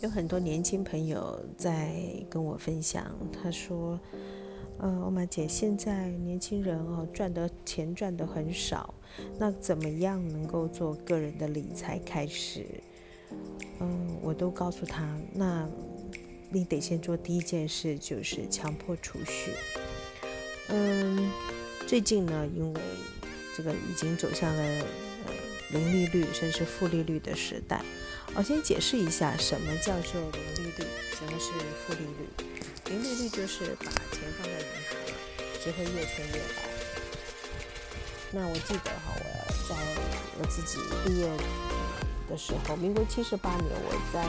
有很多年轻朋友在跟我分享，他说：“呃，欧玛姐，现在年轻人哦，赚的钱赚的很少，那怎么样能够做个人的理财开始？”嗯，我都告诉他，那你得先做第一件事，就是强迫储蓄。嗯，最近呢，因为这个已经走向了零利率甚至负利率的时代。我先解释一下什么叫做零利率，什么是负利率。零利率就是把钱放在银行，只会越存越薄。那我记得哈，我在我自己毕业的时候，民国七十八年，我在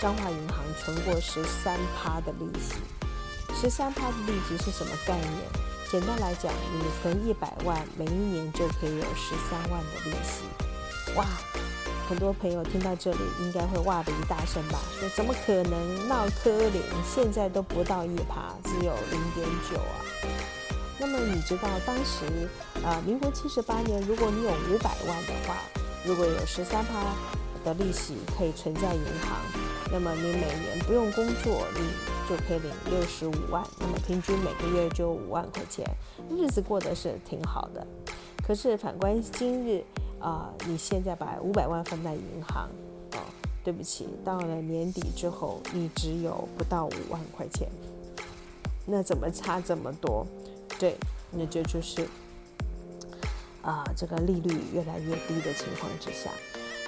彰化银行存过十三趴的利息。十三趴的利息是什么概念？简单来讲，你存一百万，每一年就可以有十三万的利息。哇！很多朋友听到这里，应该会哇的一大声吧？说怎么可能闹科零？现在都不到一趴，只有零点九啊。那么你知道当时啊，民国七十八年，如果你有五百万的话，如果有十三趴的利息可以存在银行，那么你每年不用工作，你就可以领六十五万。那么平均每个月就五万块钱，日子过得是挺好的。可是反观今日。啊，你现在把五百万放在银行，哦，对不起，到了年底之后，你只有不到五万块钱，那怎么差这么多？对，那就就是啊，这个利率越来越低的情况之下，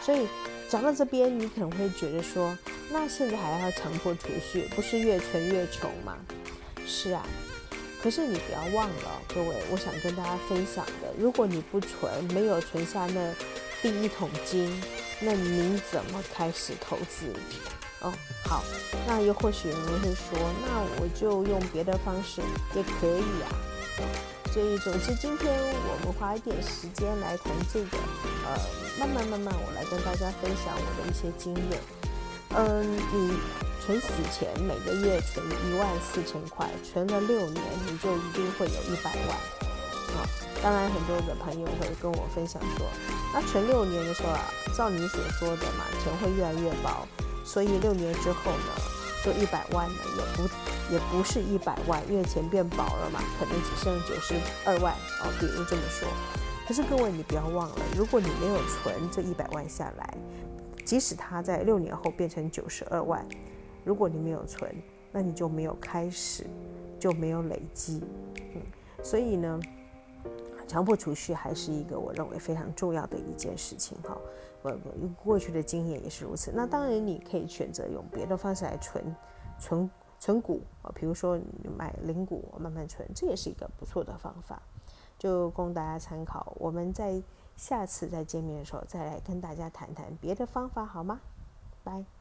所以讲到这边，你可能会觉得说，那现在还要强迫储蓄，不是越存越穷吗？是啊。可是你不要忘了，各位，我想跟大家分享的，如果你不存，没有存下那第一桶金，那你怎么开始投资？哦，好，那又或许有人会说，那我就用别的方式也可以啊。所以，总之，今天我们花一点时间来谈这个，呃，慢慢慢慢，我来跟大家分享我的一些经验。嗯，你。存死钱每个月存一万四千块，存了六年，你就一定会有一百万。啊，当然很多的朋友会跟我分享说，那存六年的时候啊，照你所说的嘛，钱会越来越薄，所以六年之后呢，就一百万呢，也不也不是一百万，因为钱变薄了嘛，可能只剩九十二万哦，比如这么说。可是各位，你不要忘了，如果你没有存这一百万下来，即使它在六年后变成九十二万。如果你没有存，那你就没有开始，就没有累积，嗯，所以呢，强迫储蓄还是一个我认为非常重要的一件事情哈。我过去的经验也是如此。那当然你可以选择用别的方式来存，存存股啊，比如说你买零股慢慢存，这也是一个不错的方法，就供大家参考。我们在下次再见面的时候再来跟大家谈谈别的方法好吗？拜。